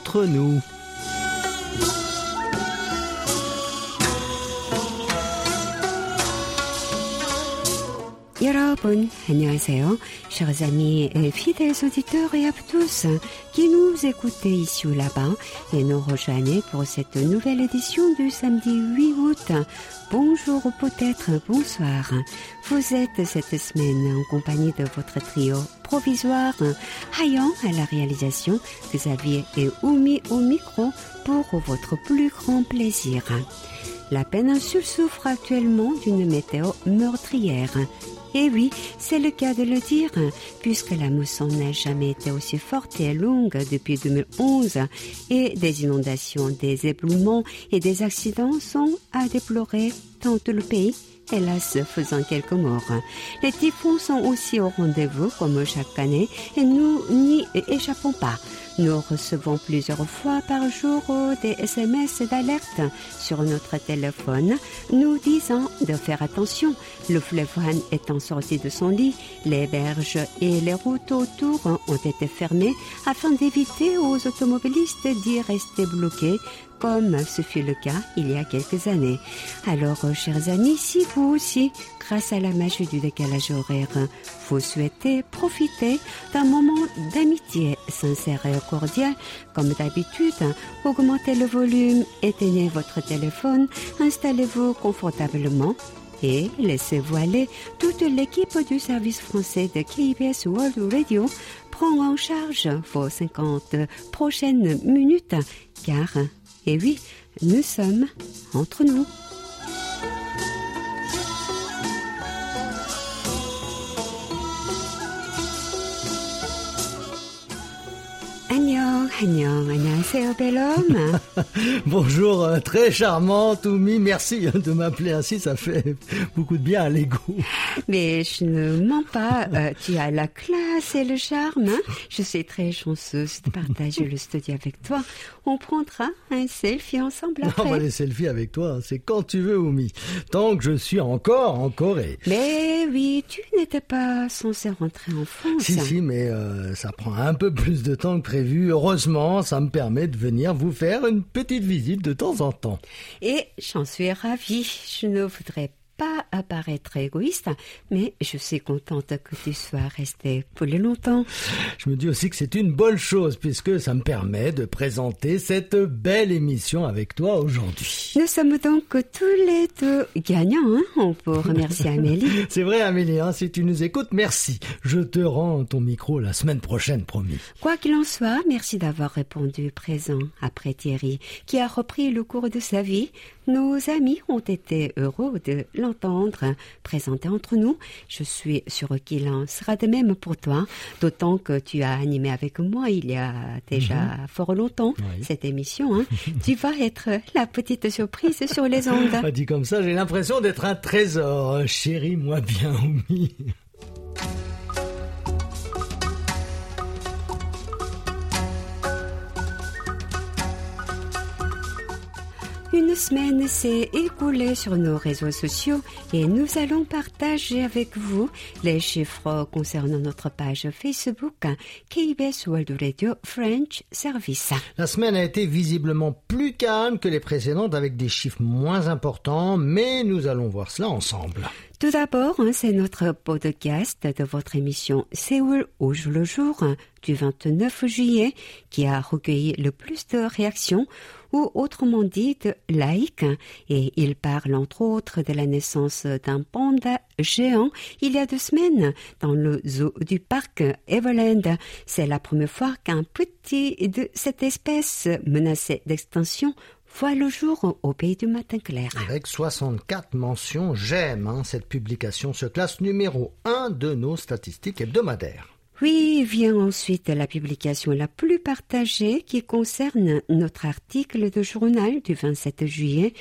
entre nous. 여러분, 안녕하세요. Chers amis et fidèles auditeurs et à tous qui nous écoutez ici ou là-bas et nous rejoignez pour cette nouvelle édition du samedi 8 août. Bonjour ou peut-être bonsoir. Vous êtes cette semaine en compagnie de votre trio provisoire, Hayan à la réalisation, Xavier et Oumi au micro pour votre plus grand plaisir. La péninsule souffre actuellement d'une météo meurtrière. Et oui, c'est le cas de le dire, puisque la mousson n'a jamais été aussi forte et longue depuis 2011, et des inondations, des éblouements et des accidents sont à déplorer dans tout le pays hélas faisant quelques morts. Les typhons sont aussi au rendez-vous comme chaque année et nous n'y échappons pas. Nous recevons plusieurs fois par jour des SMS d'alerte sur notre téléphone nous disant de faire attention. Le fleuve Han étant sorti de son lit, les berges et les routes autour ont été fermées afin d'éviter aux automobilistes d'y rester bloqués comme ce fut le cas il y a quelques années. Alors, chers amis, si vous aussi, grâce à la magie du décalage horaire, vous souhaitez profiter d'un moment d'amitié sincère et cordial, comme d'habitude, augmentez le volume, éteignez votre téléphone, installez-vous confortablement et laissez-vous aller. Toute l'équipe du service français de KBS World Radio prend en charge vos 50 prochaines minutes, car et oui, nous sommes entre nous. Bonjour, euh, très charmant, Toumi. Merci de m'appeler ainsi, ça fait beaucoup de bien à l'ego. Mais je ne mens pas, euh, tu as la classe et le charme. hein. Je suis très chanceuse de partager le studio avec toi. On prendra un selfie ensemble On va après. les selfies avec toi, c'est quand tu veux, Oumi. Tant que je suis encore en Corée. Mais oui, tu n'étais pas censé rentrer en France. Si, si, mais euh, ça prend un peu plus de temps que prévu. Heureusement, ça me permet de venir vous faire une petite visite de temps en temps. Et j'en suis ravie. Je ne voudrais pas apparaître égoïste, mais je suis contente que tu sois resté plus longtemps. Je me dis aussi que c'est une bonne chose puisque ça me permet de présenter cette belle émission avec toi aujourd'hui. Nous sommes donc tous les deux gagnants. Hein On peut remercier Amélie. C'est vrai Amélie, hein, si tu nous écoutes, merci. Je te rends ton micro la semaine prochaine, promis. Quoi qu'il en soit, merci d'avoir répondu présent après Thierry, qui a repris le cours de sa vie. Nos amis ont été heureux de l'entendre présenter entre nous. Je suis sûre qu'il en sera de même pour toi, d'autant que tu as animé avec moi il y a déjà fort longtemps Oui. cette émission. Hein. tu vas être la petite surprise sur les ondes. Pas dit comme ça, j'ai l'impression d'être un trésor. Chérie, moi bien, Oumi. Une semaine s'est écoulée sur nos réseaux sociaux et nous allons partager avec vous les chiffres concernant notre page Facebook KBS World Radio French Service. La semaine a été visiblement plus calme que les précédentes avec des chiffres moins importants, mais nous allons voir cela ensemble. Tout d'abord, c'est notre podcast de votre émission Séoul au jour le jour du 29 juillet qui a recueilli le plus de réactions ou autrement dit hein, et il parle entre autres de la naissance d'un panda géant il y a deux semaines dans le zoo du parc Everland. C'est la première fois qu'un petit de cette espèce menacé d'extinction voit le jour au pays du matin clair. Avec 64 mentions, j'aime. hein, cette publication se classe numéro 1 de nos statistiques hebdomadaires. Oui, vient ensuite la publication la plus partagée qui concerne notre article de journal du 27 juillet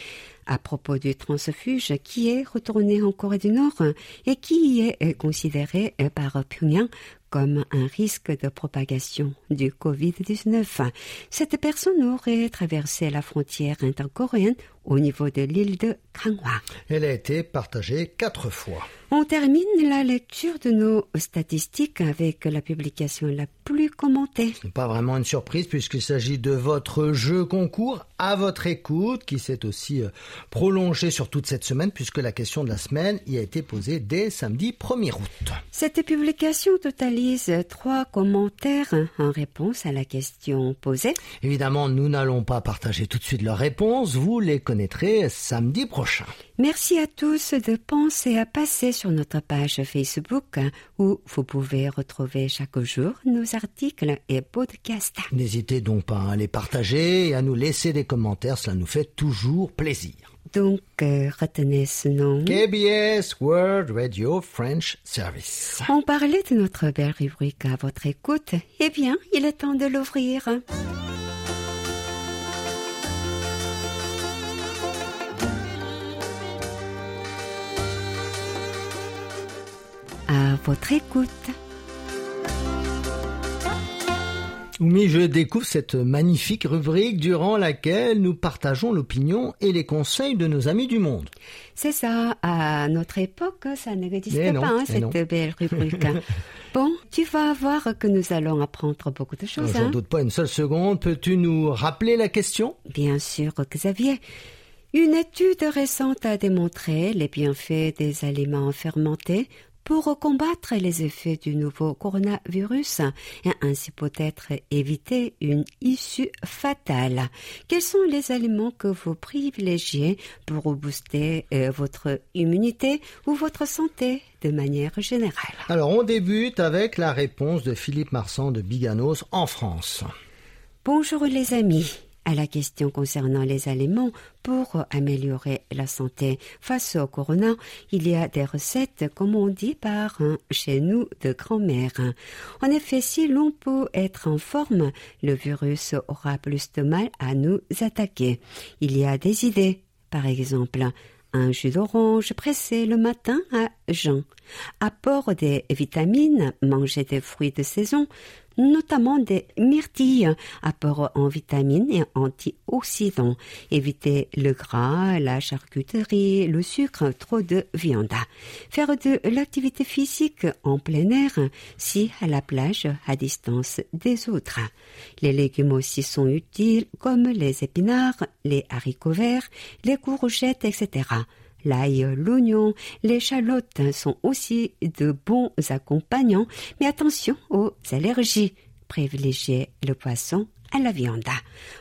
à propos du transfuge qui est retourné en Corée du Nord et qui est considéré par Pyongyang comme un risque de propagation du Covid-19. Cette personne aurait traversé la frontière intercoréenne au niveau de l'île de Kanghwa. Elle a été partagée quatre fois. On termine la lecture de nos statistiques avec la publication la plus commentée. Ce n'est pas vraiment une surprise puisqu'il s'agit de votre jeu concours à votre écoute qui s'est aussi euh, prolongé sur toute cette semaine puisque la question de la semaine y a été posée dès samedi 1er août. Cette publication totalise trois commentaires en réponse à la question posée. Évidemment, nous n'allons pas partager tout de suite leurs réponses, vous les connaîtrez samedi prochain. Merci à tous de penser à passer sur notre page Facebook où vous pouvez retrouver chaque jour nos articles et podcasts. N'hésitez donc pas à les partager et à nous laisser des commentaires, cela nous fait toujours plaisir. Donc, euh, retenez ce nom. KBS World Radio French Service. On parlait de notre belle rubrique à votre écoute. Eh bien, il est temps de l'ouvrir. À votre écoute. Oumi, je découvre cette magnifique rubrique durant laquelle nous partageons l'opinion et les conseils de nos amis du monde. C'est ça, à notre époque, ça n'existait Eh pas, hein, eh cette non. belle rubrique. bon, tu vas voir que nous allons apprendre beaucoup de choses. J'en hein. doute pas une seule seconde. Peux-tu nous rappeler la question? Bien sûr, Xavier. Une étude récente a démontré les bienfaits des aliments fermentés pour combattre les effets du nouveau coronavirus et ainsi peut-être éviter une issue fatale. Quels sont les aliments que vous privilégiez pour booster euh, votre immunité ou votre santé de manière générale? Alors, on débute avec la réponse de Philippe Marsan de Biganos en France. Bonjour les amis. À la question concernant les aliments pour améliorer la santé face au corona, il y a des recettes, comme on dit par chez nous de grand-mère. En effet, si l'on peut être en forme, le virus aura plus de mal à nous attaquer. Il y a des idées. Par exemple, un jus d'orange pressé le matin à jeun. Apport des vitamines, manger des fruits de saison, notamment des myrtilles, apport en vitamines et antioxydants. Éviter le gras, la charcuterie, le sucre, trop de viande. Faire de l'activité physique en plein air, si à la plage, à distance des autres. Les légumes aussi sont utiles, comme les épinards, les haricots verts, les courgettes, etc. L'ail, l'oignon, l'échalote sont aussi de bons accompagnants, mais attention aux allergies. Privilégiez le poisson à la viande.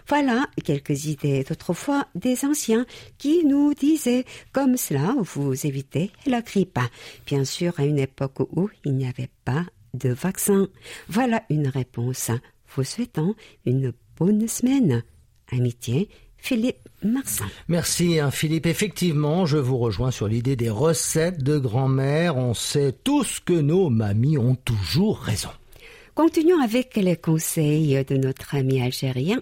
Voilà quelques idées d'autrefois des anciens qui nous disaient comme cela vous évitez la grippe. Bien sûr, à une époque où il n'y avait pas de vaccin. Voilà une réponse. Vous souhaitant une bonne semaine. Amitié, Philippe Marsan. Merci hein, Philippe. Effectivement, je vous rejoins sur l'idée des recettes de grand-mère. On sait tous que nos mamies ont toujours raison. Continuons avec les conseils de notre ami algérien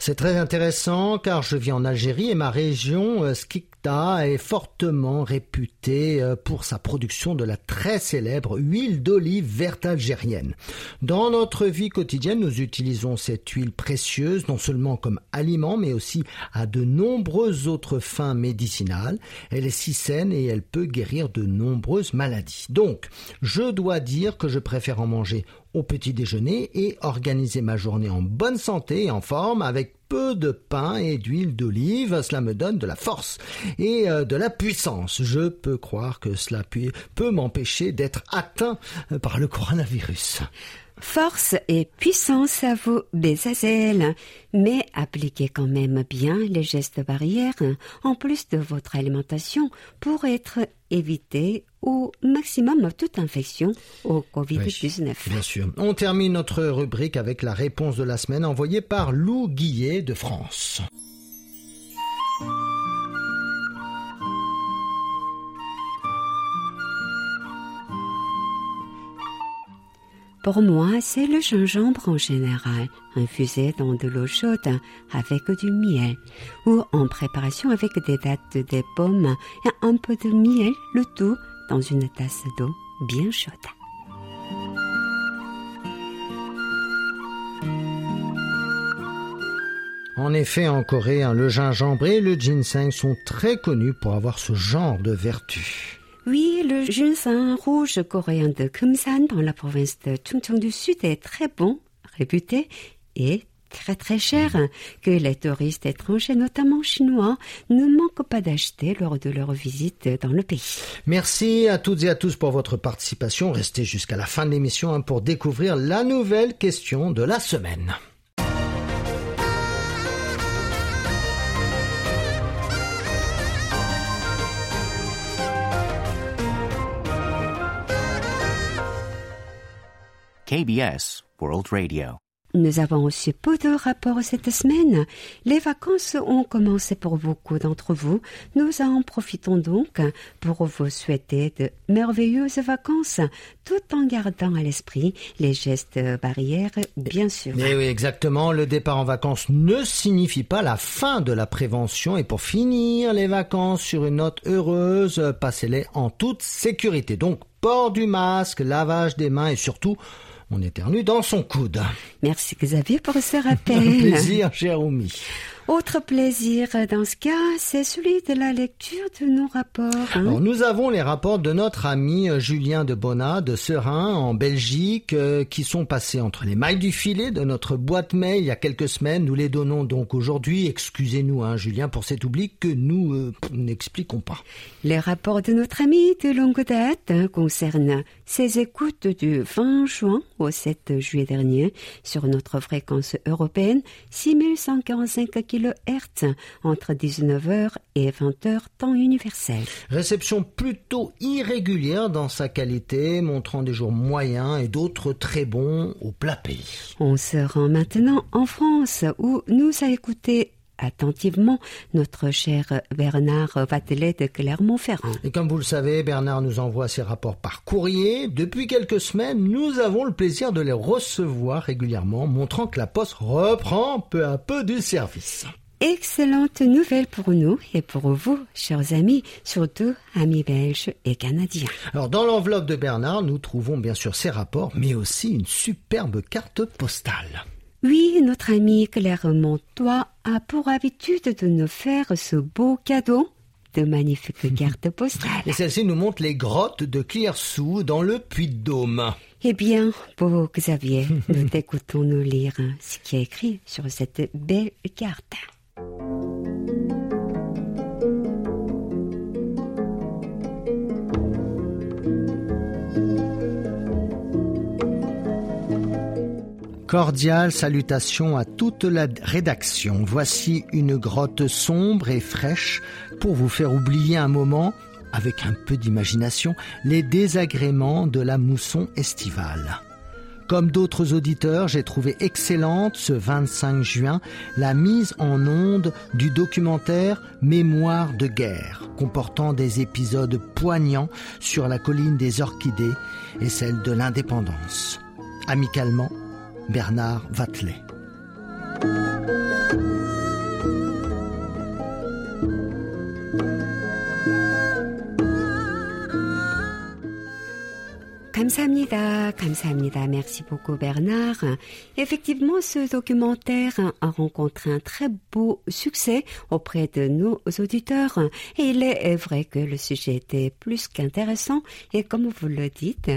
C'est très intéressant car je vis en Algérie et ma région euh, Skikda est fortement réputée euh, pour sa production de la très célèbre huile d'olive verte algérienne. Dans notre vie quotidienne, nous utilisons cette huile précieuse non seulement comme aliment mais aussi à de nombreuses autres fins médicinales. Elle est si saine et elle peut guérir de nombreuses maladies. Donc, je dois dire que je préfère en manger au petit déjeuner et organiser ma journée en bonne santé et en forme avec peu de pain et d'huile d'olive. Cela me donne de la force et euh, de la puissance. Je peux croire que cela peut m'empêcher d'être atteint euh, par le coronavirus. Force et puissance à vous, Bezazel. Mais appliquez quand même bien les gestes barrières en plus de votre alimentation pour être évité au maximum toute infection au Covid-19. Bien sûr. On termine notre rubrique avec la réponse de la semaine envoyée par Lou Guillet de France. Pour moi, c'est le gingembre en général, infusé dans de l'eau chaude avec du miel, ou en préparation avec des dattes de pommes et un peu de miel, le tout dans une tasse d'eau bien chaude. En effet, en Corée, hein, le gingembre et le ginseng sont très connus pour avoir ce genre de vertu. Oui, le ginseng rouge coréen de Kumsan dans la province de Chungcheong du Sud est très bon, réputé et très très cher, que les touristes étrangers, notamment chinois, ne manquent pas d'acheter lors de leur visite dans le pays. Merci à toutes et à tous pour votre participation. Restez jusqu'à la fin de l'émission hein, pour découvrir la nouvelle question de la semaine. KBS World Radio. Nous avons aussi peu de rapports cette semaine. Les vacances ont commencé pour beaucoup d'entre vous. Nous en profitons donc pour vous souhaiter de merveilleuses vacances, tout en gardant à l'esprit les gestes barrières, bien sûr. Eh oui, exactement. Le départ en vacances ne signifie pas la fin de la prévention. Et pour finir les vacances sur une note heureuse, passez-les en toute sécurité. Donc, port du masque, lavage des mains et surtout, on éternue dans son coude. Merci Xavier pour ce rappel. Un plaisir, cher Oumi. Autre plaisir dans ce cas, c'est celui de la lecture de nos rapports. hein. Alors, nous avons les rapports de notre ami euh, Julien de Bonnat de Serein en Belgique euh, qui sont passés entre les mailles du filet de notre boîte mail il y a quelques semaines. Nous les donnons donc aujourd'hui. Excusez-nous, hein, Julien, pour cet oubli que nous euh, n'expliquons pas. Les rapports de notre ami de longue date hein, concernent ses écoutes du 20 juin au 7 juillet dernier sur notre fréquence européenne 6145 kHz entre 19h et 20h temps universel. Réception plutôt irrégulière dans sa qualité, montrant des jours moyens et d'autres très bons au plat pays. On se rend maintenant en France où nous a écouté attentivement notre cher Bernard Vatelet de Clermont-Ferrand. Et comme vous le savez, Bernard nous envoie ses rapports par courrier. Depuis quelques semaines, nous avons le plaisir de les recevoir régulièrement, montrant que la poste reprend peu à peu du service. Excellente nouvelle pour nous et pour vous, chers amis, surtout amis belges et canadiens. Alors dans l'enveloppe de Bernard, nous trouvons bien sûr ses rapports, mais aussi une superbe carte postale. Oui, notre ami Claire Montois a pour habitude de nous faire ce beau cadeau de magnifiques cartes postales. Et celle-ci nous montre les grottes de Cliersou dans le Puy-de-Dôme. Eh bien, beau Xavier, nous t'écoutons nous lire ce qui est écrit sur cette belle carte. Cordiale salutation à toute la rédaction. Voici une grotte sombre et fraîche pour vous faire oublier un moment, avec un peu d'imagination, les désagréments de la mousson estivale. Comme d'autres auditeurs, j'ai trouvé excellente ce 25 juin la mise en onde du documentaire Mémoire de guerre, comportant des épisodes poignants sur la colline des Orchidées et celle de l'indépendance. Amicalement, Bernard Vatelet. 감사합니다. 감사합니다. Merci beaucoup Bernard. Effectivement, ce documentaire a rencontré un très beau succès auprès de nos auditeurs. Et il est vrai que le sujet était plus qu'intéressant et comme vous le dites,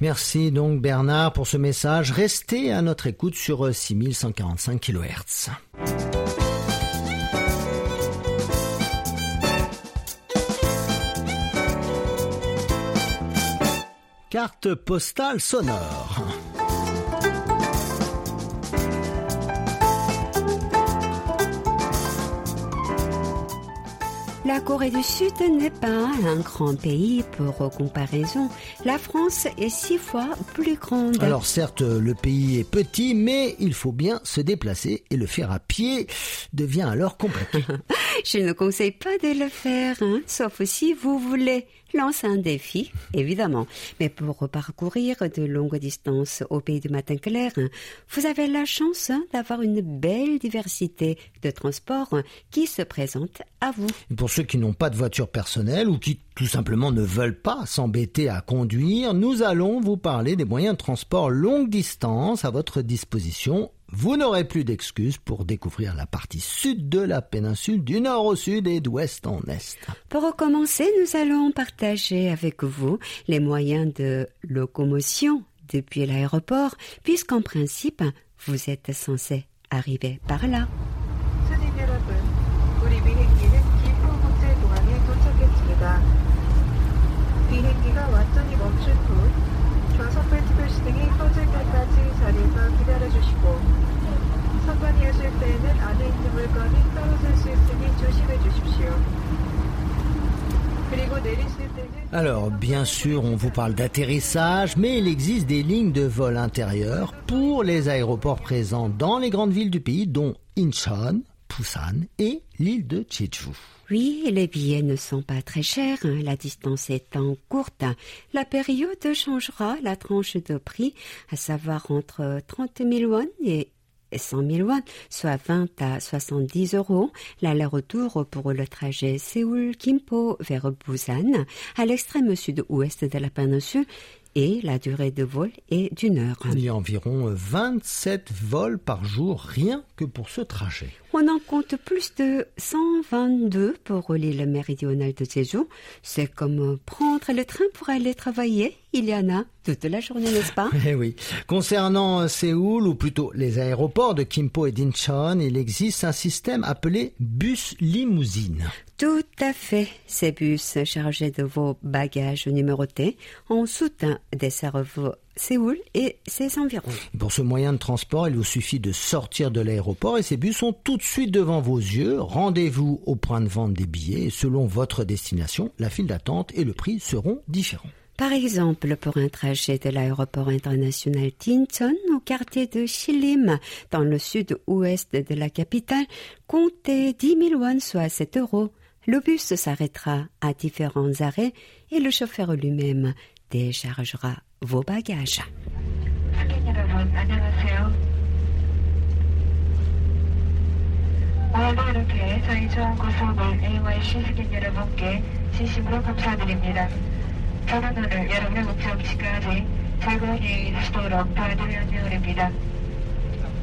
Merci donc Bernard pour ce message. Restez à notre écoute sur euh, 6145 kHz. Carte postale sonore. La Corée du Sud n'est pas un grand pays pour comparaison. La France est six fois plus grande. Alors certes, le pays est petit, mais il faut bien se déplacer et le faire à pied devient alors compliqué. Je ne conseille pas de le faire, hein, sauf si vous voulez lancer un défi, évidemment. Mais pour parcourir de longues distances au pays du matin clair, vous avez la chance hein, d'avoir une belle diversité de transports qui se présentent à vous. Pour ceux qui n'ont pas de voiture personnelle ou qui tout simplement ne veulent pas s'embêter à conduire, nous allons vous parler des moyens de transport longue distance à votre disposition vous n'aurez plus d'excuses pour découvrir la partie sud de la péninsule du nord au sud et d'ouest en est. Pour recommencer, nous allons partager avec vous les moyens de locomotion depuis l'aéroport, puisqu'en principe, vous êtes censé arriver par là. Alors, bien sûr, on vous parle d'atterrissage, mais il existe des lignes de vol intérieur pour les aéroports présents dans les grandes villes du pays, dont Incheon, Busan et l'île de Jeju. Oui, les billets ne sont pas très chers, hein, la distance étant courte. La période changera la tranche de prix, à savoir entre 30 000 won et 100 000 won, soit 20 à 70 euros, l'aller-retour pour le trajet Séoul-Kimpo vers Busan, à l'extrême sud-ouest de la péninsule, et la durée de vol est d'une heure. Il y a environ 27 vols par jour rien que pour ce trajet. On en compte plus de 122 pour l'île méridionale de Jeju. C'est comme prendre le train pour aller travailler. Il y en a toute la journée, n'est-ce pas? Eh oui. Concernant Séoul, ou plutôt les aéroports de Kimpo et d'Incheon, il existe un système appelé bus limousine. Tout à fait. Ces bus chargés de vos bagages numérotés en soutien desservent Séoul et ses environs. Pour ce moyen de transport, il vous suffit de sortir de l'aéroport et ces bus sont tout de suite devant vos yeux. Rendez-vous au point de vente des billets et selon votre destination, la file d'attente et le prix seront différents. Par exemple, pour un trajet de l'aéroport international d'Incheon au quartier de Shilim, dans le sud-ouest de la capitale, comptez 10 000 won, soit 7 euros. Le bus s'arrêtera à différents arrêts et le chauffeur lui-même déchargera vos bagages. 승객 여러분 안녕하세요. 오늘도 이렇게 저희 좋은 고속을 AYC 승객 여러분께 진심으로 감사드립니다. 저는 오늘 여러분의 목적지까지 즐거운 여행이 되시도록 도와드릴 안녕입니다.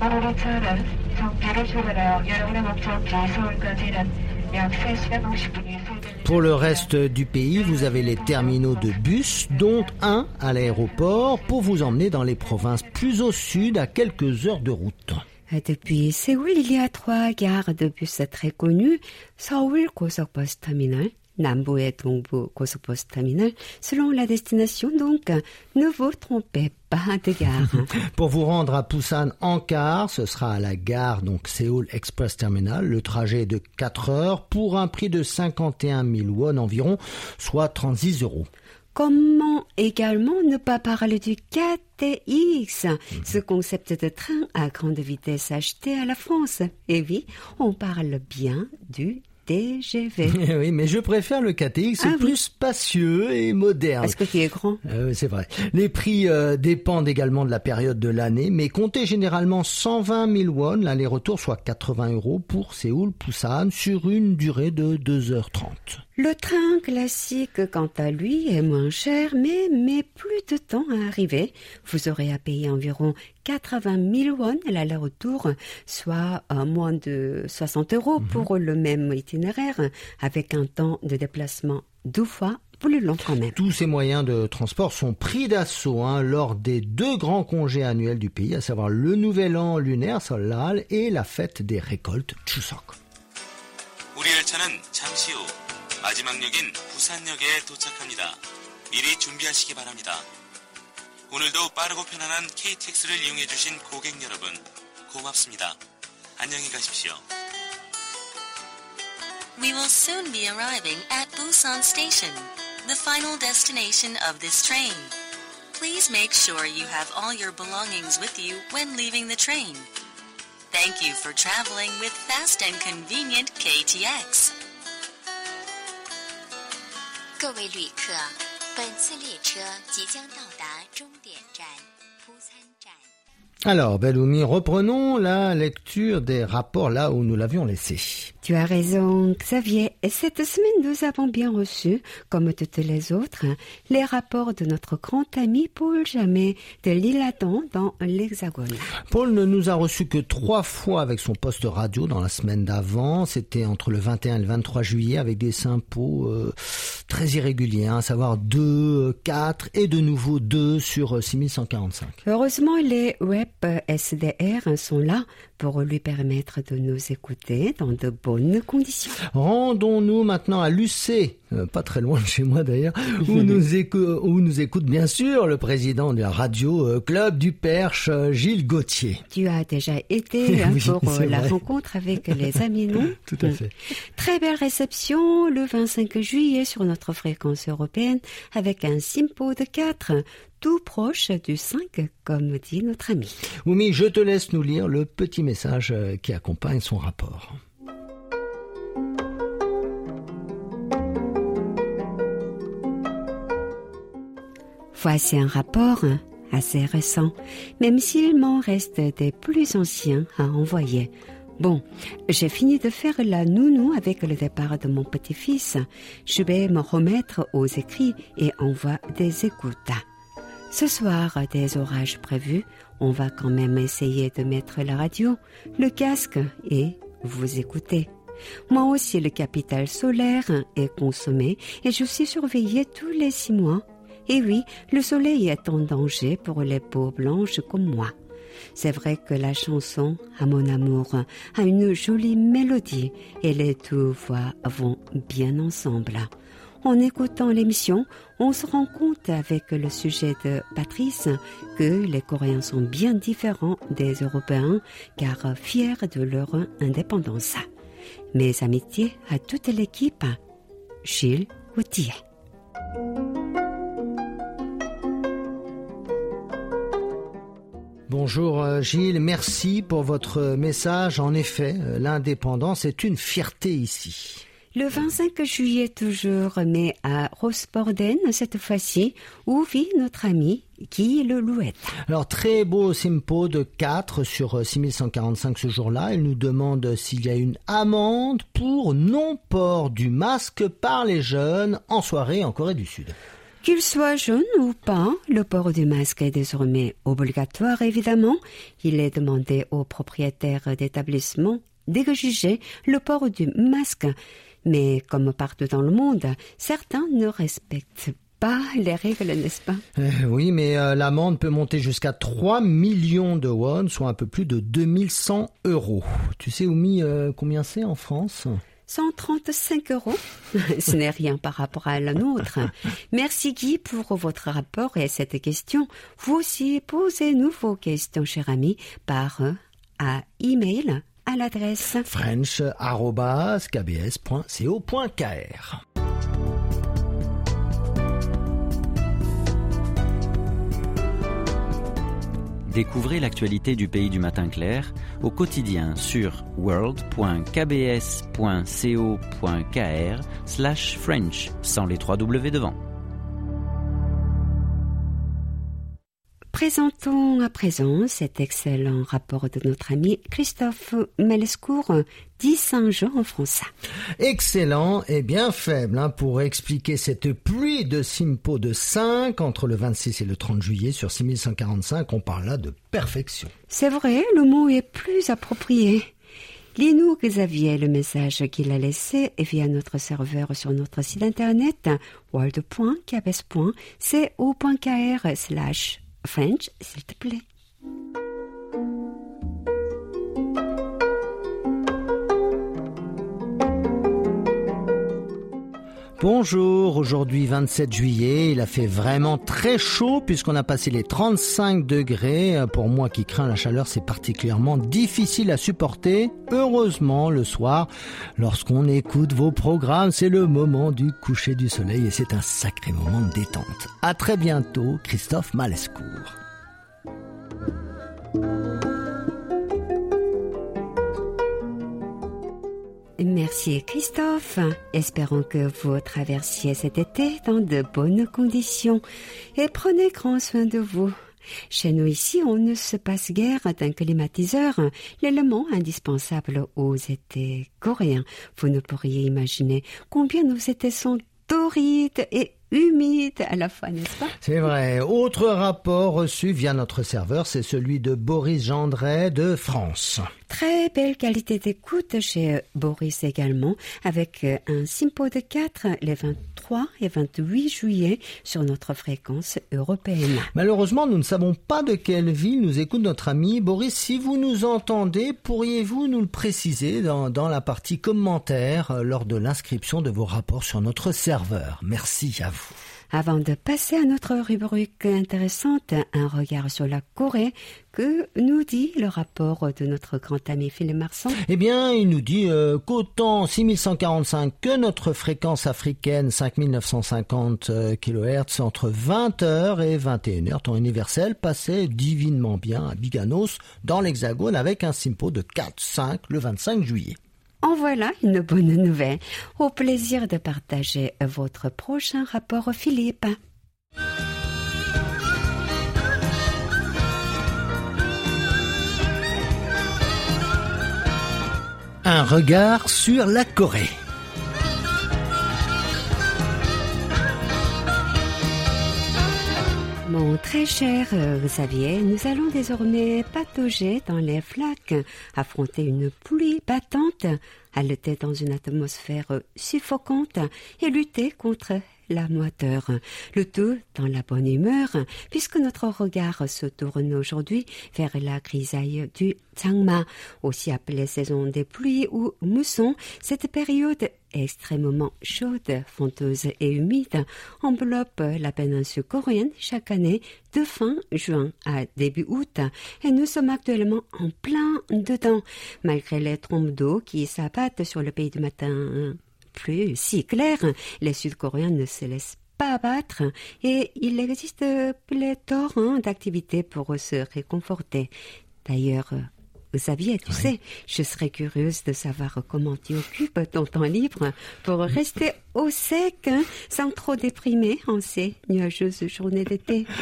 오늘의 차는 성주를 출발하여 여러분의 목적지 서울까지는 약 3시간 50분이 소요됩니다. Pour le reste du pays, vous avez les terminaux de bus, dont un à l'aéroport, pour vous emmener dans les provinces plus au sud à quelques heures de route. Depuis Séoul, il y a trois gares de bus très connues. Seoul 고속버스 터미널, Nambu의 동부 고속버스 터미널. Selon la destination, donc, ne vous trompez pas. Pour vous rendre à Busan en car, ce sera à la gare donc Séoul Express Terminal. Le trajet est de 4 heures pour un prix de 51 000 won environ, soit 36 euros. Comment également ne pas parler du KTX, ce concept de train à grande vitesse acheté à la France? Et oui, on parle bien du TGV. Oui, mais je préfère le KTX, c'est Ah oui. plus spacieux et moderne. Est-ce que tu es grand Euh, c'est vrai. Les prix euh, dépendent également de la période de l'année, mais comptez généralement 120 000 won l'aller-retour, soit 80 euros pour Séoul-Busan sur une durée de 2h30. Le train classique, quant à lui, est moins cher, mais met plus de temps à arriver. Vous aurez à payer environ 80 000 won à l'aller-retour, soit moins de 60 euros pour le même itinéraire, avec un temps de déplacement deux fois plus long quand même. Tous ces moyens de transport sont pris d'assaut hein, lors des deux grands congés annuels du pays, à savoir le Nouvel An lunaire Solal et la fête des récoltes Chuseok. 오늘도 빠르고 편안한 KTX를 이용해주신 고객 여러분, 고맙습니다. 안녕히 가십시오. We will soon be arriving at Busan Station, the final destination of this train. Please make sure you have all your belongings with you when leaving the train. Thank you for traveling with fast and convenient KTX. 各位旅客， 本次列车即将到达终点站铺餐站。Alors, Belloumi, reprenons la lecture des rapports là où nous l'avions laissé. Tu as raison, Xavier. Et cette semaine, nous avons bien reçu, comme toutes les autres, les rapports de notre grand ami Paul Jamet de l'île Adam dans l'Hexagone. Paul ne nous a reçus que trois fois avec son poste radio dans la semaine d'avant. C'était entre le 21 et le 23 juillet avec des sympos euh, très irréguliers, hein, à savoir 2, 4 et de nouveau 2 sur 6145. Heureusement, les web SDR sont là pour lui permettre de nous écouter dans de bonnes conditions. Rendons-nous maintenant à Lucé, euh, pas très loin de chez moi d'ailleurs, où, nous écou- où nous écoute bien sûr le président de la radio euh, club du Perche, euh, Gilles Gauthier. Tu as déjà été hein, Oui, pour la vrai. rencontre avec les amis, non? Tout à fait. Très belle réception le 25 juillet sur notre fréquence européenne avec un simpo de 4, tout proche du 5, comme dit notre ami. Oumi, je te laisse nous lire le petit message euh, qui accompagne son rapport. Voici un rapport hein, assez récent, même s'il m'en reste des plus anciens à envoyer. Bon, j'ai fini de faire la nounou avec le départ de mon petit-fils. Je vais me remettre aux écrits et envoie des écoutes. Ce soir, des orages prévus, on va quand même essayer de mettre la radio, le casque et vous écouter. Moi aussi, le capital solaire est consommé et je suis surveillée tous les six mois. Et oui, le soleil est en danger pour les peaux blanches comme moi. C'est vrai que la chanson À mon amour a une jolie mélodie et les deux voix vont bien ensemble. En écoutant l'émission, on se rend compte avec le sujet de Patrice que les Coréens sont bien différents des Européens car fiers de leur indépendance. Mes amitiés à toute l'équipe. Gilles Gauthier. Bonjour euh, Gilles, merci pour votre message. En effet, euh, l'indépendance est une fierté ici. Le 25 juillet toujours, mais à Rosporden cette fois-ci, où vit notre ami Guy Le Louette. Alors très beau simpo de 4 sur euh, 6145 ce jour-là. Il nous demande s'il y a une amende pour non-port du masque par les jeunes en soirée en Corée du Sud. Qu'il soit jeune ou pas, le port du masque est désormais obligatoire évidemment. Il est demandé aux propriétaires d'établissements d'exiger le port du masque. Mais comme partout dans le monde, certains ne respectent pas les règles, n'est-ce pas? Euh, oui, mais euh, l'amende peut monter jusqu'à 3 millions de won, soit un peu plus de 2100 euros. Tu sais, Oumi, euh, combien c'est en France? 135 euros. Ce n'est rien par rapport à la nôtre. Merci Guy pour votre rapport et cette question. Vous aussi, posez-nous vos questions, cher ami, par euh, à email à l'adresse french.kbs.co.kr. Découvrez l'actualité du pays du matin clair au quotidien sur world.kbs.co.kr slash French sans les trois W devant. Présentons à présent cet excellent rapport de notre ami Christophe Melescourt, dit Saint-Jean en français. Excellent et bien faible hein, pour expliquer cette pluie de Simpo de 5 entre le 26 et le 30 juillet sur 6145. On parle là de perfection. C'est vrai, le mot est plus approprié. Lis-nous, Xavier, le message qu'il a laissé via notre serveur sur notre site internet world.kbs.co.kr slash French, s'il te plaît. Bonjour, aujourd'hui 27 juillet, il a fait vraiment très chaud puisqu'on a passé les 35 degrés. Pour moi qui crains la chaleur, c'est particulièrement difficile à supporter. Heureusement, le soir, lorsqu'on écoute vos programmes, c'est le moment du coucher du soleil et c'est un sacré moment de détente. À très bientôt, Christophe Malescourt. Merci Christophe. Espérons que vous traversiez cet été dans de bonnes conditions et prenez grand soin de vous. Chez nous ici, on ne se passe guère d'un climatiseur, l'élément indispensable aux étés coréens. Vous ne pourriez imaginer combien nos étés sont torrides et humide à la fois, n'est-ce pas? C'est vrai. Autre rapport reçu via notre serveur, c'est celui de Boris Gendret de France. Très belle qualité d'écoute chez Boris également, avec un simpo de 4 les 23 et 28 juillet sur notre fréquence européenne. Malheureusement, nous ne savons pas de quelle ville nous écoute notre ami Boris. Si vous nous entendez, pourriez-vous nous le préciser dans, la partie commentaires euh, lors de l'inscription de vos rapports sur notre serveur? Merci à vous. Avant de passer à notre rubrique intéressante, un regard sur la Corée, que nous dit le rapport de notre grand ami Philippe Marsan? Eh bien, il nous dit euh, qu'autant 6145 que notre fréquence africaine 5950 euh, kHz entre 20h et 21h, temps universel, passait divinement bien à Biganos dans l'Hexagone avec un simpo de 4-5 le 25 juillet. En voilà une bonne nouvelle. Au plaisir de partager votre prochain rapport, Philippe. Un regard sur la Corée. Mon très cher euh, Xavier, nous allons désormais patauger dans les flaques, affronter une pluie battante, haleter dans une atmosphère suffocante et lutter contre la moiteur. Le tout dans la bonne humeur, puisque notre regard se tourne aujourd'hui vers la grisaille du Changma, aussi appelée saison des pluies ou mousson. Cette période extrêmement chaude, fonteuse et humide enveloppe la péninsule coréenne chaque année de fin juin à début août et nous sommes actuellement en plein dedans malgré les trompes d'eau qui s'abattent sur le pays du matin plus si clair, les Sud-Coréens ne se laissent pas abattre et il existe pléthore hein, d'activités pour se réconforter. D'ailleurs, vous saviez, tu sais, je serais curieuse de savoir comment tu occupes ton temps libre pour rester au sec, hein, sans trop déprimer en ces nuageuses journées d'été.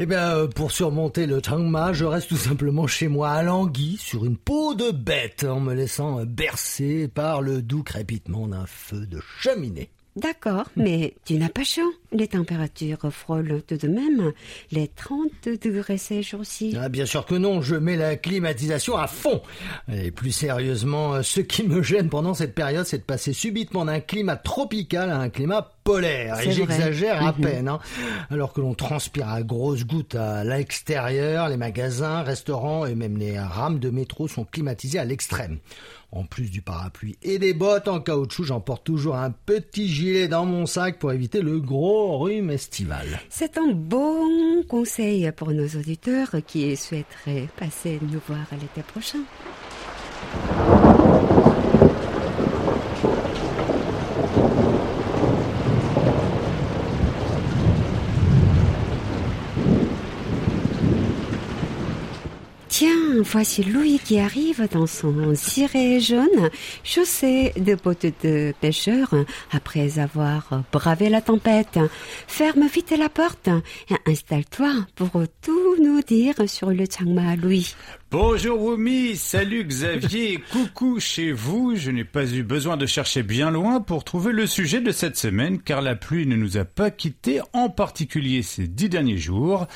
Eh bien, euh, pour surmonter le Changma, je reste tout simplement chez moi à Languille, sur une peau de bête, en me laissant bercer par le doux crépitement d'un feu de cheminée. D'accord, mais tu n'as pas chaud. Les températures frôlent tout de même les 30 degrés ces jours-ci. Ah, bien sûr que non, je mets la climatisation à fond. Et plus sérieusement, ce qui me gêne pendant cette période, c'est de passer subitement d'un climat tropical à un climat polaire. Et j'exagère à mhm. peine. Hein. Alors que l'on transpire à grosses gouttes à l'extérieur, les magasins, restaurants et même les rames de métro sont climatisés à l'extrême. En plus du parapluie et des bottes en caoutchouc, j'emporte toujours un petit gilet dans mon sac pour éviter le gros rhume estival. C'est un bon conseil pour nos auditeurs qui souhaiteraient passer nous voir l'été prochain. Voici Louis qui arrive dans son ciré jaune, chaussé de bottes de pêcheur, après avoir bravé la tempête. Ferme vite la porte et installe-toi pour tout nous dire sur le Changma, Louis. Bonjour Wumi, salut Xavier, coucou chez vous. Je n'ai pas eu besoin de chercher bien loin pour trouver le sujet de cette semaine car la pluie ne nous a pas quittés, en particulier ces dix derniers jours.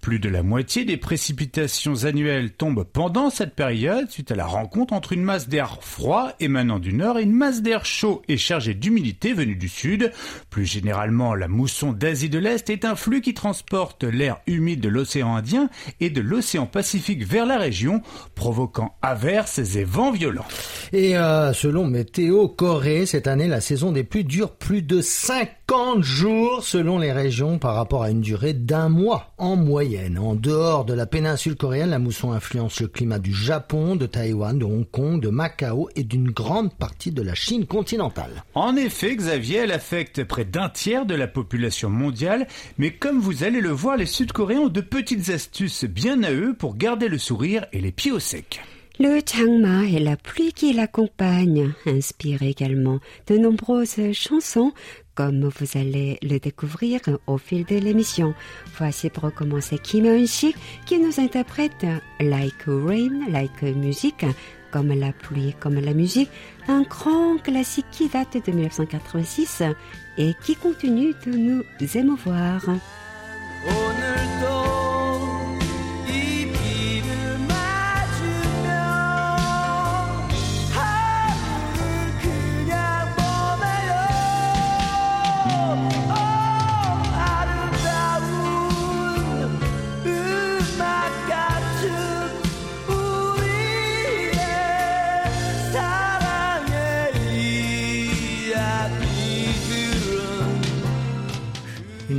Plus de la moitié des précipitations annuelles tombent pendant cette période suite à la rencontre entre une masse d'air froid émanant du nord et une masse d'air chaud et chargé d'humidité venue du sud. Plus généralement, la mousson d'Asie de l'Est est un flux qui transporte l'air humide de l'océan Indien et de l'océan Pacifique vers la région provoquant averses et vents violents. Et euh, selon Météo Corée, cette année, la saison des pluies dure plus de 50 jours selon les régions par rapport à une durée d'un mois en moyenne. En dehors de la péninsule coréenne, la mousson influence le climat du Japon, de Taïwan, de Hong Kong, de Macao et d'une grande partie de la Chine continentale. En effet, Xavier, elle affecte près d'un tiers de la population mondiale, mais comme vous allez le voir, les Sud-Coréens ont de petites astuces bien à eux pour garder le sourire et les pieds au sec. Le changma et la pluie qui l'accompagne inspirent également de nombreuses chansons comme vous allez le découvrir au fil de l'émission. Voici pour commencer Kim Hyun-sik qui nous interprète Like Rain, Like Music, comme la pluie, comme la musique, un grand classique qui date de 1986 et qui continue de nous émouvoir.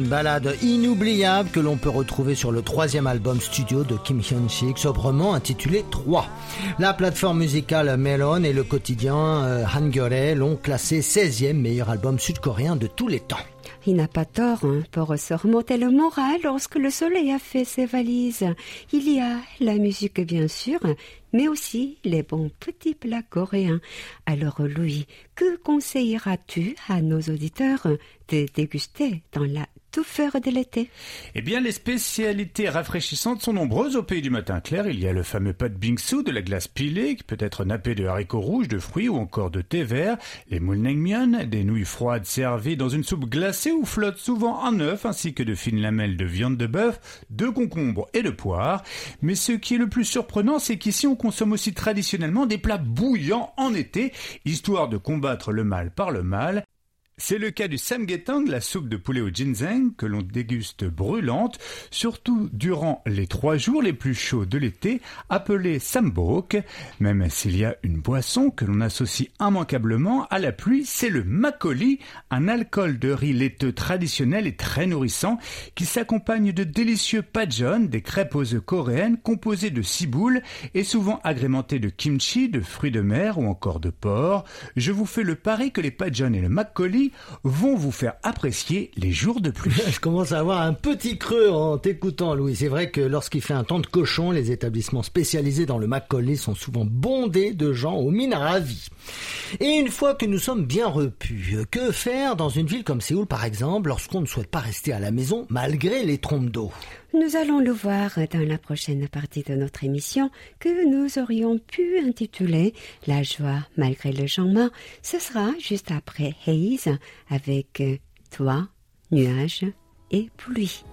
Une balade inoubliable que l'on peut retrouver sur le troisième album studio de Kim Hyun-sik, sobrement intitulé 3. La plateforme musicale Melon et le quotidien euh, Hangyeol l'ont classé 16e meilleur album sud-coréen de tous les temps. Il n'a pas tort hein, pour se remonter le moral lorsque le soleil a fait ses valises. Il y a la musique bien sûr, mais aussi les bons petits plats coréens. Alors Louis, que conseilleras-tu à nos auditeurs de déguster dans la douceur de l'été Eh bien, les spécialités rafraîchissantes sont nombreuses au pays du matin clair. Il y a le fameux pot bingsu, de la glace pilée, qui peut être nappé de haricots rouges, de fruits ou encore de thé vert, les mulnaengmyeon, des nouilles froides servies dans une soupe glacée ou flottent souvent en œuf, ainsi que de fines lamelles de viande de bœuf, de concombre et de poire. Mais ce qui est le plus surprenant, c'est qu'ici on consomme aussi traditionnellement des plats bouillants en été, histoire de combattre le mal par le mal, c'est le cas du samgyetang, la soupe de poulet au ginseng, que l'on déguste brûlante, surtout durant les trois jours les plus chauds de l'été, appelée sambok. Même s'il y a une boisson que l'on associe immanquablement à la pluie, c'est le makgeolli, un alcool de riz laiteux traditionnel et très nourrissant, qui s'accompagne de délicieux pajon, des crêpes aux coréennes composées de ciboules et souvent agrémentées de kimchi, de fruits de mer ou encore de porc. Je vous fais le pari que les pajon et le vont vous faire apprécier les jours de pluie. Je commence à avoir un petit creux en t'écoutant, Louis. C'est vrai que lorsqu'il fait un temps de cochon, les établissements spécialisés dans le Macaulay sont souvent bondés de gens aux mines ravies. Et une fois que nous sommes bien repus, que faire dans une ville comme Séoul, par exemple, lorsqu'on ne souhaite pas rester à la maison malgré les trompes d'eau? Nous allons le voir dans la prochaine partie de notre émission que nous aurions pu intituler La joie malgré le changement. Ce sera juste après Haze avec Toi, nuages et pluie.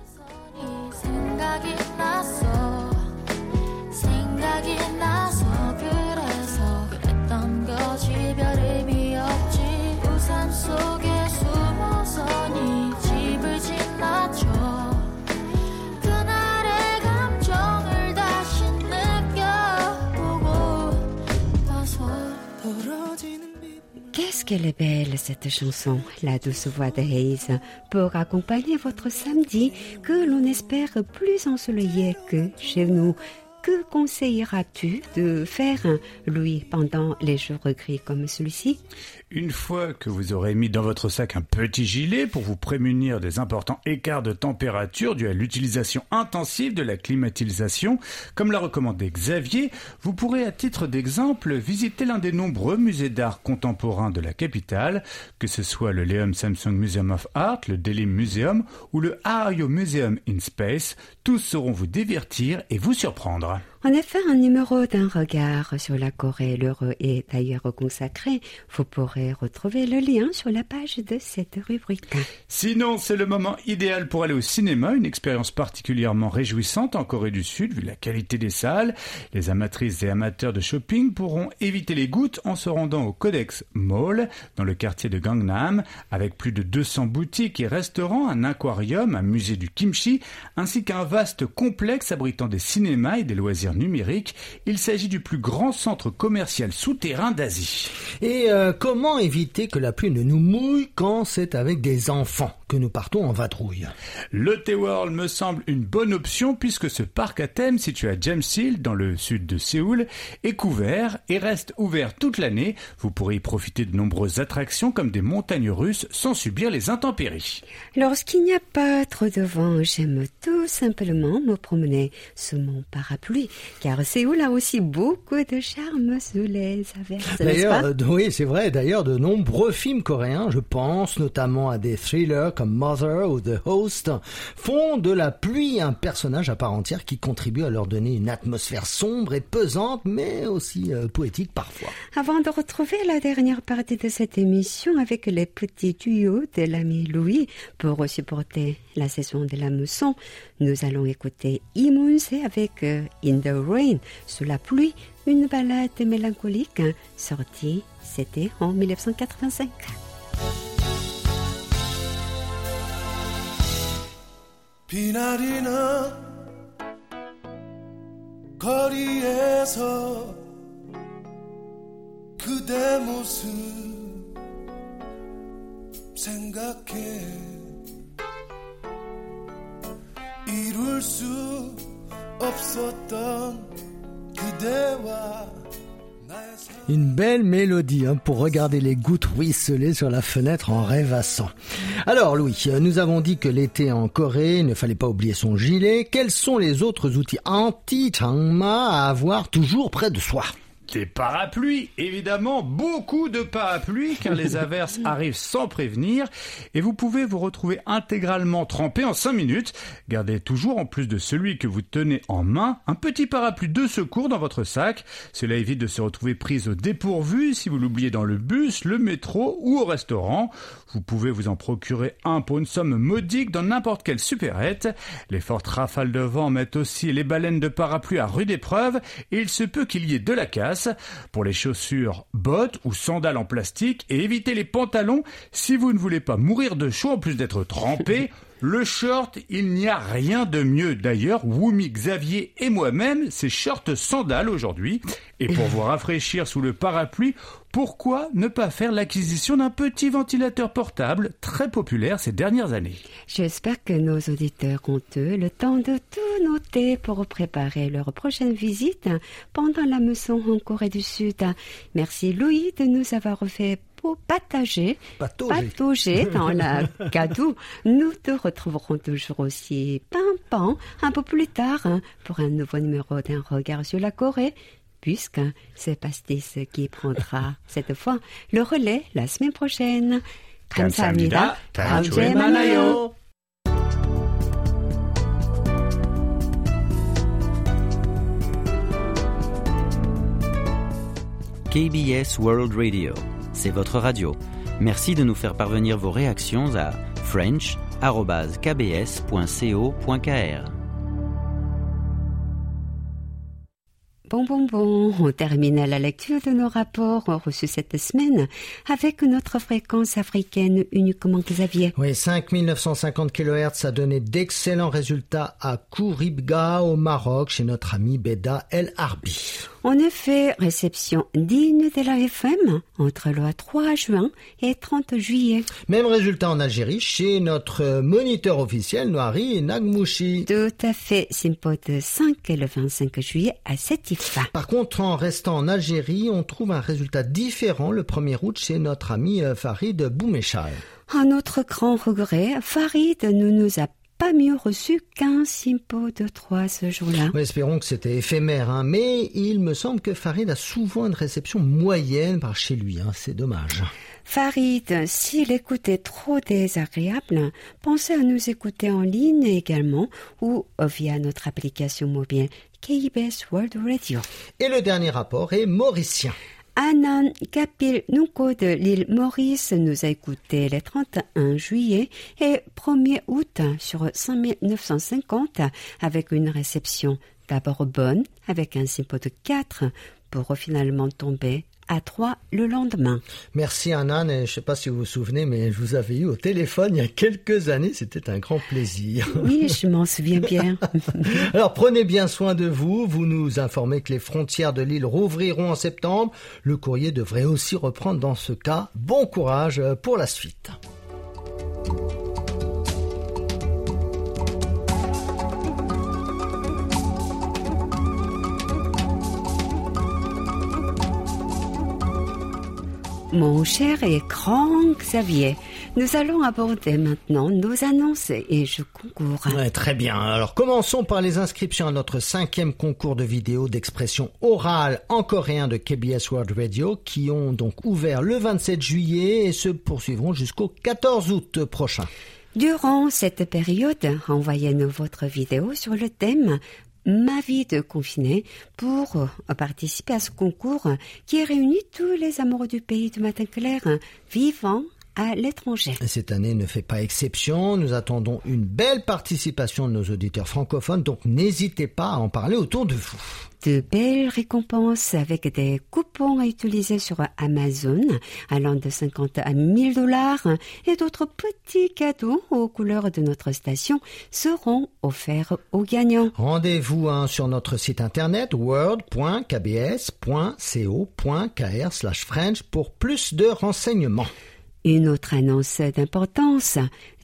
Qu'elle est belle cette chanson, la douce voix Hayes, pour accompagner votre samedi que l'on espère plus ensoleillé que chez nous. Que conseilleras-tu de faire, Louis, pendant les jours gris comme celui-ci? Une fois que vous aurez mis dans votre sac un petit gilet pour vous prémunir des importants écarts de température dus à l'utilisation intensive de la climatisation, comme l'a recommandé Xavier, vous pourrez à titre d'exemple visiter l'un des nombreux musées d'art contemporain de la capitale, que ce soit le Leum Samsung Museum of Art, le Delhi Museum ou le Ario Museum in Space. Tous sauront vous divertir et vous surprendre. En effet, un numéro d'un regard sur la Corée l'heureux est d'ailleurs consacré. Vous pourrez retrouver le lien sur la page de cette rubrique. Sinon, c'est le moment idéal pour aller au cinéma, une expérience particulièrement réjouissante en Corée du Sud vu la qualité des salles. Les amatrices et amateurs de shopping pourront éviter les gouttes en se rendant au Codex Mall dans le quartier de Gangnam avec plus de 200 boutiques et restaurants, un aquarium, un musée du kimchi ainsi qu'un vaste complexe abritant des cinémas et des loisirs numérique. Il s'agit du plus grand centre commercial souterrain d'Asie. Et euh, comment éviter que la pluie ne nous mouille quand c'est avec des enfants que nous partons en vadrouille? Le T-World me semble une bonne option puisque ce parc à thème situé à Jamsil dans le sud de Séoul est couvert et reste ouvert toute l'année. Vous pourrez y profiter de nombreuses attractions comme des montagnes russes sans subir les intempéries. Lorsqu'il n'y a pas trop de vent, j'aime tout simplement me promener sous mon parapluie car Séoul a aussi beaucoup de charme sous les averses, D'ailleurs, euh, oui, c'est vrai. D'ailleurs, de nombreux films coréens, je pense notamment à des thrillers comme Mother ou The Host, font de la pluie un personnage à part entière qui contribue à leur donner une atmosphère sombre et pesante, mais aussi euh, poétique parfois. Avant de retrouver la dernière partie de cette émission avec les petits tuyaux de l'ami Louis pour supporter la saison de la mousson, nous allons écouter Imunse avec euh, In the Rain, sous la pluie, une balade mélancolique hein, sortie, c'était en 1985. 비나리는 거리에서 그대 모습 생각해 이룰 수 없었던 그대와 나의 사랑 Une belle mélodie hein, pour regarder les gouttes ruisseler sur la fenêtre en rêvassant. Alors Louis, euh, nous avons dit que l'été en Corée, il ne fallait pas oublier son gilet. Quels sont les autres outils anti-changma à avoir toujours près de soi Des parapluies, évidemment, beaucoup de parapluies, car les averses arrivent sans prévenir, et vous pouvez vous retrouver intégralement trempé en 5 minutes. Gardez toujours, en plus de celui que vous tenez en main, un petit parapluie de secours dans votre sac. Cela évite de se retrouver prise au dépourvu si vous l'oubliez dans le bus, le métro ou au restaurant. Vous pouvez vous en procurer un pour une somme modique dans n'importe quelle supérette. Les fortes rafales de vent mettent aussi les baleines de parapluie à rude épreuve, et il se peut qu'il y ait de la casse. Pour les chaussures, bottes ou sandales en plastique, et évitez les pantalons si vous ne voulez pas mourir de chaud en plus d'être trempé. Le short, il n'y a rien de mieux. D'ailleurs, Wumi, Xavier et moi-même, c'est short sandales aujourd'hui. Et pour vous rafraîchir sous le parapluie, pourquoi ne pas faire l'acquisition d'un petit ventilateur portable très populaire ces dernières années? J'espère que nos auditeurs ont eu le temps de tout noter pour préparer leur prochaine visite pendant la mousson en Corée du Sud. Merci Louis de nous avoir fait pour partager, Patauger. patauger dans la gadoue. Nous te retrouverons toujours aussi pimpant un peu plus tard hein, pour un nouveau numéro d'un regard sur la Corée. Puisque c'est Pastis qui prendra cette fois le relais la semaine prochaine. 감사합니다. 다음 주에 만나요. KBS World Radio, c'est votre radio. Merci de nous faire parvenir vos réactions à french.kbs.co.kr. Bon, bon, bon, on termine la lecture de nos rapports reçus cette semaine avec notre fréquence africaine uniquement Xavier. Oui, 5950 kHz a donné d'excellents résultats à Kouribga au Maroc chez notre ami Beda El Arbi. En effet, réception digne de la FM entre le 3 juin et 30 juillet. Même résultat en Algérie chez notre moniteur officiel Noiri Nagmouchi. Tout à fait, Simpo de 5 et le 25 juillet à Sétifa. Par contre, en restant en Algérie, on trouve un résultat différent le 1er août chez notre ami euh, Farid Boumechal. À notre grand regret, Farid ne nous a pas mieux reçu qu'un simpo de 3 ce jour-là. Espérons que c'était éphémère, hein. mais il me semble que Farid a souvent une réception moyenne par chez lui. Hein. C'est dommage. Farid, s'il écoutait trop désagréable, pensez à nous écouter en ligne également ou via notre application mobile KBS World Radio. Et le dernier rapport est mauricien. Anan Kapil Nuko de l'île Maurice nous a écouté le 31 juillet et 1er août sur 5950 avec une réception d'abord bonne avec un simpo de 4 pour finalement tomber à 3 le lendemain. Merci Anan, et je ne sais pas si vous vous souvenez, mais je vous avais eu au téléphone il y a quelques années, c'était un grand plaisir. Oui, je m'en souviens bien. Alors prenez bien soin de vous, vous nous informez que les frontières de l'île rouvriront en septembre, le courrier devrait aussi reprendre dans ce cas. Bon courage pour la suite. Mon cher et grand Xavier, Nous allons aborder maintenant nos annonces et jeux concours. Ouais, très bien. Alors commençons par les inscriptions à notre cinquième concours de vidéos d'expression orale en coréen de KBS World Radio qui ont donc ouvert le 27 juillet et se poursuivront jusqu'au 14 août prochain. Durant cette période, envoyez-nous votre vidéo sur le thème Ma vie de confiné pour euh, participer à ce concours qui réunit tous les amoureux du pays du matin clair vivant à l'étranger. Cette année ne fait pas exception. Nous attendons une belle participation de nos auditeurs francophones, donc n'hésitez pas à en parler autour de vous. De belles récompenses avec des coupons à utiliser sur Amazon allant de 50 à 1000 dollars et d'autres petits cadeaux aux couleurs de notre station seront offerts aux gagnants. Rendez-vous hein, sur notre site internet world.kbs.co.kr French pour plus de renseignements. Une autre annonce d'importance.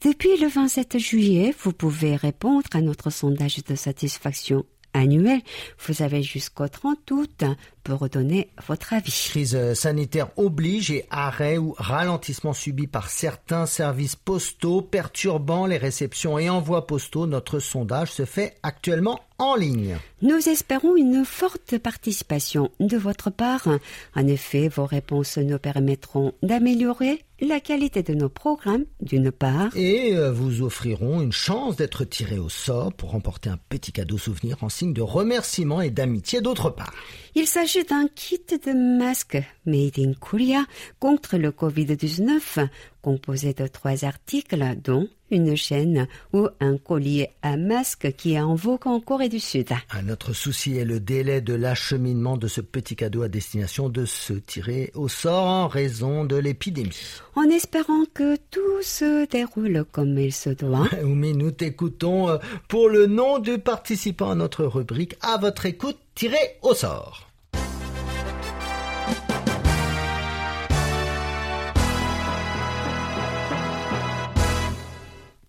Depuis le 27 juillet, vous pouvez répondre à notre sondage de satisfaction annuel. Vous avez jusqu'au 30 août pour donner votre avis. Crise sanitaire oblige et arrêt ou ralentissement subi par certains services postaux perturbant les réceptions et envois postaux. Notre sondage se fait actuellement en ligne. Nous espérons une forte participation de votre part. En effet, vos réponses nous permettront d'améliorer la qualité de nos programmes, d'une part. Et euh, vous offriront une chance d'être tiré au sort pour remporter un petit cadeau souvenir en signe de remerciement et d'amitié, d'autre part. Il s'agit d'un kit de masques made in Korea contre le Covid-19, composé de trois articles, dont une chaîne ou un collier à masque qui est en vogue en Corée du Sud. Ah, notre souci est le délai de l'acheminement de ce petit cadeau à destination de se tirer au sort en raison de l'épidémie. En espérant que tout se déroule comme il se doit. Mais nous t'écoutons euh, pour le nom du participant à notre rubrique à votre écoute tiré au sort.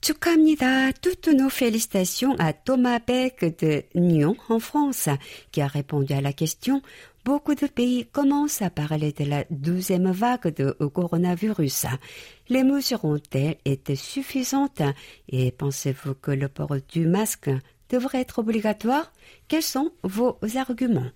축하합니다. Toutes nos félicitations à Thomas Beck de Nyon en France, qui a répondu à la question Beaucoup de pays commencent à parler de la douzième vague de coronavirus. Les mesures ont-elles été suffisantes et pensez-vous que le port du masque devrait être obligatoire Quels sont vos arguments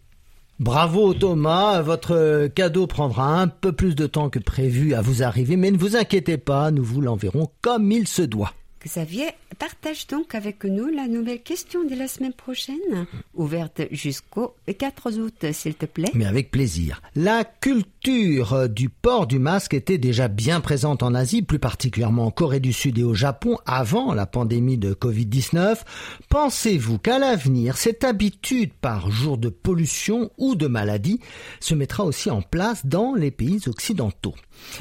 Bravo Thomas, votre cadeau prendra un peu plus de temps que prévu à vous arriver, mais ne vous inquiétez pas, nous vous l'enverrons comme il se doit. Xavier, partage donc avec nous la nouvelle question de la semaine prochaine, ouverte jusqu'au 4 août, s'il te plaît. Mais avec plaisir. La culture du port du masque était déjà bien présente en Asie, plus particulièrement en Corée du Sud et au Japon, avant la pandémie de Covid-19. Pensez-vous qu'à l'avenir, cette habitude par jour de pollution ou de maladie se mettra aussi en place dans les pays occidentaux?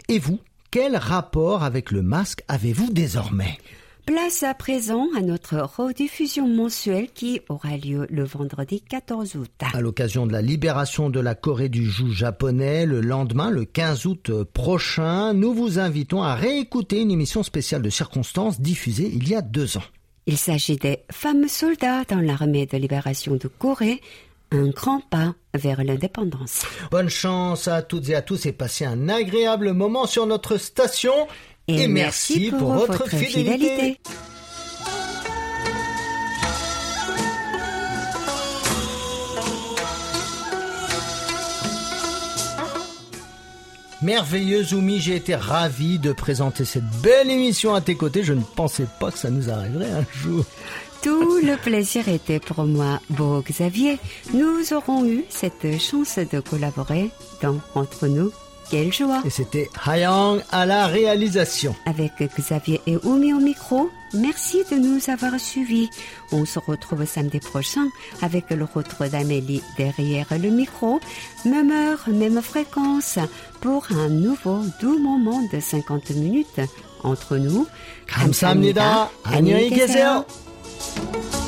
Et vous, quel rapport avec le masque avez-vous désormais? Place à présent à notre rediffusion mensuelle qui aura lieu le vendredi 14 août. À l'occasion de la libération de la Corée du joug japonais, le lendemain, le 15 août prochain, nous vous invitons à réécouter une émission spéciale de circonstances diffusée il y a deux ans. Il s'agit des femmes soldats dans l'armée de libération de Corée, un grand pas vers l'indépendance. Bonne chance à toutes et à tous et passez un agréable moment sur notre station. Et, merci, pour, votre, fidélité. Merveilleuse Oumi, j'ai été ravi de présenter cette belle émission à tes côtés. Je ne pensais pas que ça nous arriverait un jour. Tout le plaisir était pour moi, beau Xavier. Nous aurons eu cette chance de collaborer dans Entre nous quelle joie Et c'était Hayang à la réalisation. Avec Xavier et Oumi au micro, merci de nous avoir suivis. On se retrouve samedi prochain avec le retour d'Amélie derrière le micro. Même heure, même fréquence pour un nouveau doux moment de 50 minutes entre nous. 감사합니다. 안녕히 계세요. Thank you.